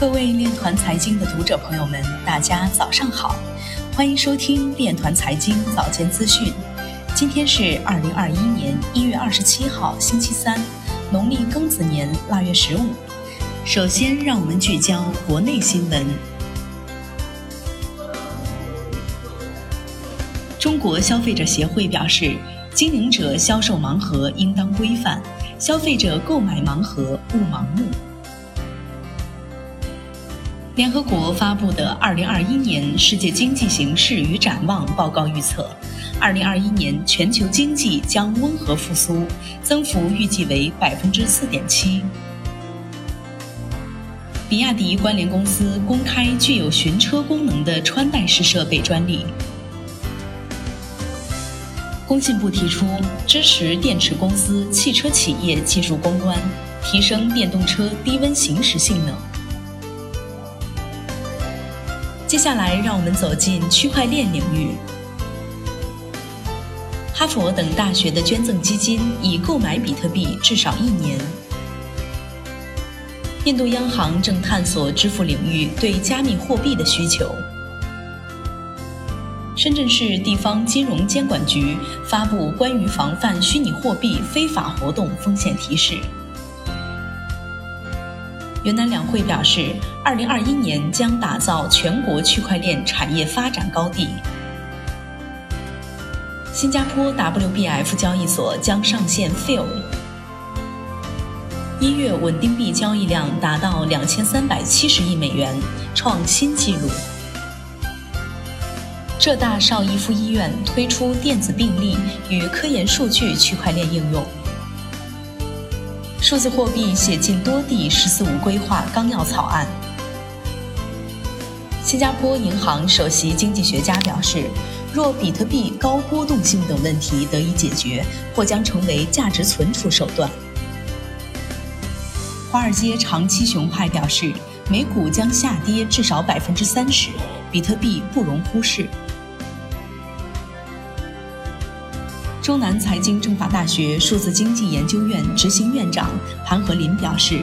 各位链团财经的读者朋友们，大家早上好，欢迎收听链团财经早间资讯。今天是二零二一年一月二十七号，星期三，农历庚子年腊月十五。首先，让我们聚焦国内新闻。中国消费者协会表示，经营者销售盲盒应当规范，消费者购买盲盒勿盲目。联合国发布的《二零二一年世界经济形势与展望》报告预测，二零二一年全球经济将温和复苏，增幅预计为百分之四点七。比亚迪关联公司公开具有寻车功能的穿戴式设备专利。工信部提出支持电池公司、汽车企业技术攻关，提升电动车低温行驶性能。接下来，让我们走进区块链领域。哈佛等大学的捐赠基金已购买比特币至少一年。印度央行正探索支付领域对加密货币的需求。深圳市地方金融监管局发布关于防范虚拟货币非法活动风险提示。云南两会表示，二零二一年将打造全国区块链产业发展高地。新加坡 WBF 交易所将上线 Fill。一月稳定币交易量达到两千三百七十亿美元，创新纪录。浙大邵逸夫医院推出电子病历与科研数据区块链应用。数字货币写进多地“十四五”规划纲要草案。新加坡银行首席经济学家表示，若比特币高波动性等问题得以解决，或将成为价值存储手段。华尔街长期熊派表示，美股将下跌至少百分之三十，比特币不容忽视。中南财经政法大学数字经济研究院执行院长潘和林表示，“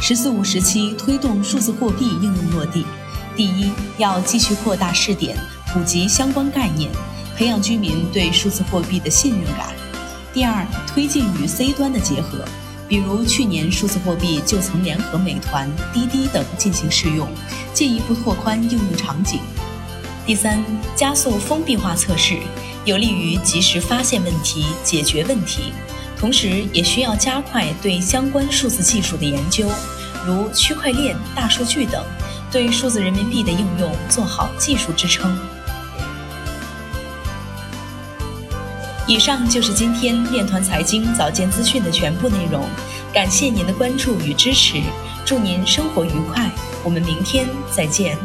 十四五”时期推动数字货币应用落地，第一要继续扩大试点，普及相关概念，培养居民对数字货币的信任感；第二，推进与 C 端的结合，比如去年数字货币就曾联合美团、滴滴等进行试用，进一步拓宽应用场景；第三，加速封闭化测试。有利于及时发现问题、解决问题，同时也需要加快对相关数字技术的研究，如区块链、大数据等，对数字人民币的应用做好技术支撑。以上就是今天链团财经早间资讯的全部内容，感谢您的关注与支持，祝您生活愉快，我们明天再见。